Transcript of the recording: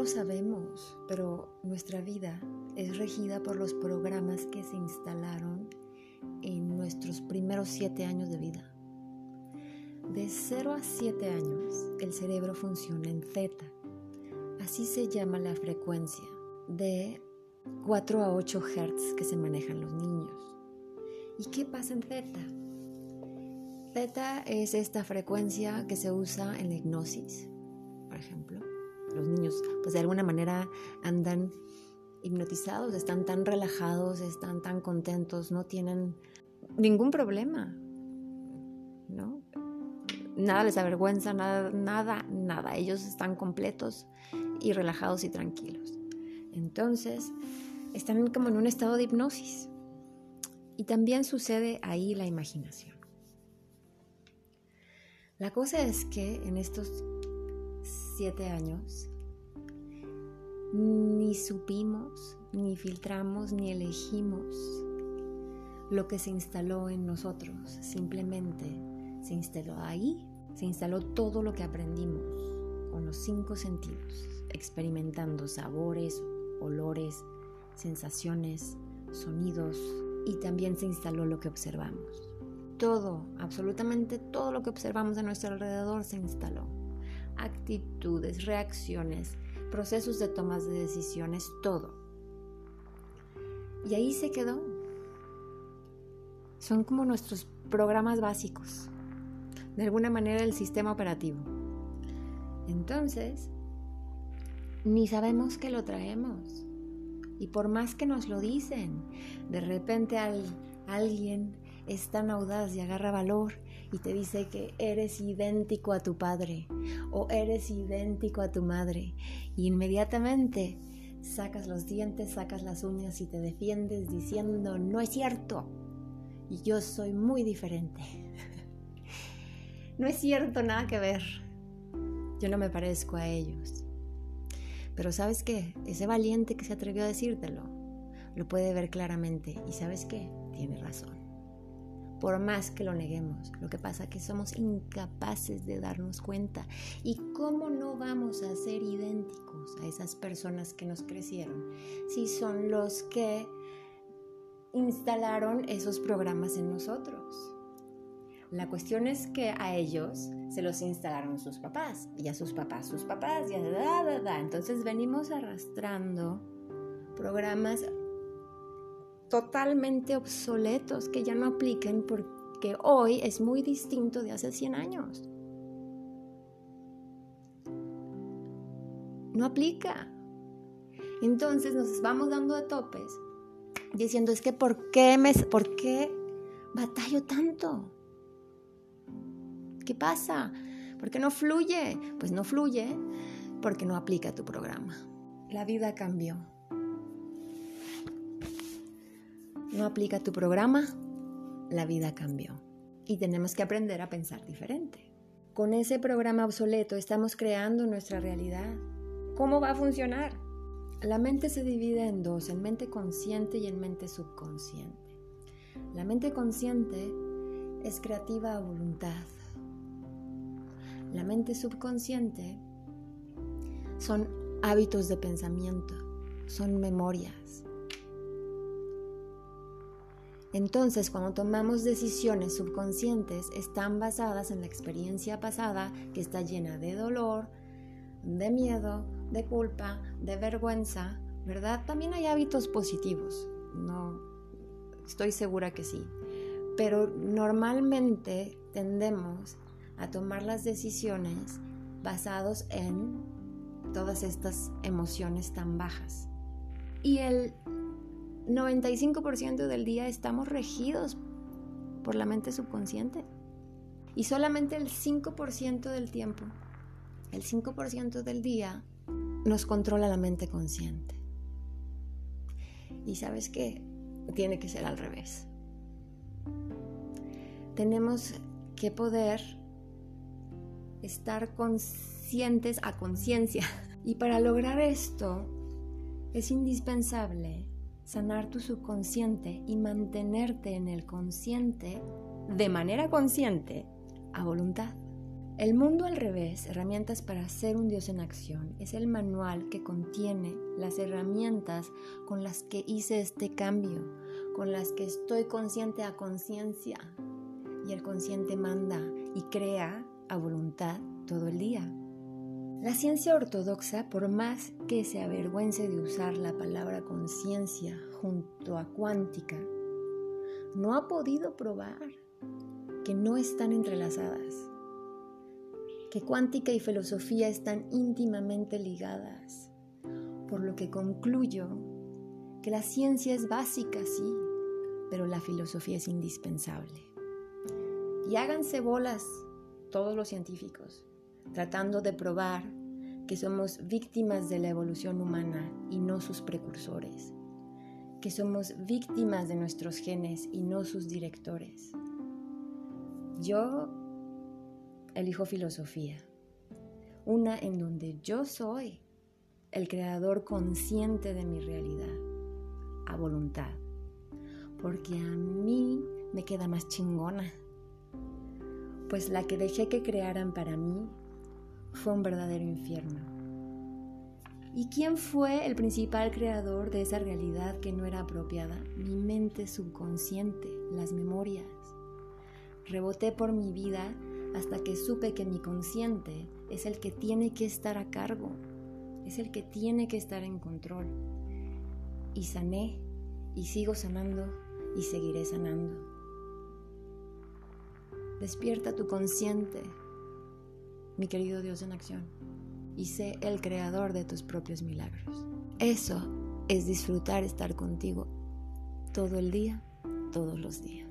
lo sabemos, pero nuestra vida es regida por los programas que se instalaron en nuestros primeros siete años de vida. De 0 a 7 años, el cerebro funciona en theta. Así se llama la frecuencia de 4 a 8 Hz que se manejan los niños. ¿Y qué pasa en theta? Theta es esta frecuencia que se usa en la hipnosis, por ejemplo. Los niños, pues de alguna manera andan hipnotizados, están tan relajados, están tan contentos, no tienen ningún problema, ¿no? Nada les avergüenza, nada, nada, nada. Ellos están completos y relajados y tranquilos. Entonces, están como en un estado de hipnosis. Y también sucede ahí la imaginación. La cosa es que en estos siete años ni supimos, ni filtramos, ni elegimos lo que se instaló en nosotros. Simplemente se instaló ahí, se instaló todo lo que aprendimos con los cinco sentidos, experimentando sabores, olores, sensaciones, sonidos y también se instaló lo que observamos. Todo, absolutamente todo lo que observamos a nuestro alrededor se instaló. Actitudes, reacciones, procesos de tomas de decisiones, todo. Y ahí se quedó. Son como nuestros programas básicos, de alguna manera el sistema operativo. Entonces, ni sabemos que lo traemos. Y por más que nos lo dicen, de repente alguien es tan audaz y agarra valor y te dice que eres idéntico a tu padre o eres idéntico a tu madre. Y inmediatamente sacas los dientes, sacas las uñas y te defiendes diciendo, no es cierto. Y yo soy muy diferente. no es cierto, nada que ver. Yo no me parezco a ellos. Pero sabes qué, ese valiente que se atrevió a decírtelo, lo puede ver claramente. Y sabes qué, tiene razón por más que lo neguemos. Lo que pasa es que somos incapaces de darnos cuenta. ¿Y cómo no vamos a ser idénticos a esas personas que nos crecieron si son los que instalaron esos programas en nosotros? La cuestión es que a ellos se los instalaron sus papás y a sus papás sus papás y a da, da, da. Entonces venimos arrastrando programas totalmente obsoletos que ya no apliquen porque hoy es muy distinto de hace 100 años. No aplica. Entonces nos vamos dando de topes diciendo es que ¿por qué, me, ¿por qué batallo tanto? ¿Qué pasa? ¿Por qué no fluye? Pues no fluye porque no aplica tu programa. La vida cambió. No aplica tu programa, la vida cambió. Y tenemos que aprender a pensar diferente. Con ese programa obsoleto estamos creando nuestra realidad. ¿Cómo va a funcionar? La mente se divide en dos, en mente consciente y en mente subconsciente. La mente consciente es creativa a voluntad. La mente subconsciente son hábitos de pensamiento, son memorias, entonces, cuando tomamos decisiones subconscientes, están basadas en la experiencia pasada que está llena de dolor, de miedo, de culpa, de vergüenza, ¿verdad? También hay hábitos positivos, no estoy segura que sí, pero normalmente tendemos a tomar las decisiones basados en todas estas emociones tan bajas. Y el 95% del día estamos regidos por la mente subconsciente. Y solamente el 5% del tiempo, el 5% del día, nos controla la mente consciente. Y sabes qué? Tiene que ser al revés. Tenemos que poder estar conscientes a conciencia. Y para lograr esto es indispensable sanar tu subconsciente y mantenerte en el consciente de manera consciente a voluntad. El mundo al revés, herramientas para ser un Dios en acción, es el manual que contiene las herramientas con las que hice este cambio, con las que estoy consciente a conciencia. Y el consciente manda y crea a voluntad todo el día. La ciencia ortodoxa, por más que se avergüence de usar la palabra conciencia junto a cuántica, no ha podido probar que no están entrelazadas que cuántica y filosofía están íntimamente ligadas, por lo que concluyo que la ciencia es básica, sí, pero la filosofía es indispensable. Y háganse bolas todos los científicos, tratando de probar que somos víctimas de la evolución humana y no sus precursores, que somos víctimas de nuestros genes y no sus directores. Yo elijo filosofía, una en donde yo soy el creador consciente de mi realidad, a voluntad, porque a mí me queda más chingona, pues la que dejé que crearan para mí fue un verdadero infierno. ¿Y quién fue el principal creador de esa realidad que no era apropiada? Mi mente subconsciente, las memorias. Reboté por mi vida hasta que supe que mi consciente es el que tiene que estar a cargo, es el que tiene que estar en control. Y sané, y sigo sanando, y seguiré sanando. Despierta tu consciente, mi querido Dios en acción, y sé el creador de tus propios milagros. Eso es disfrutar estar contigo todo el día, todos los días.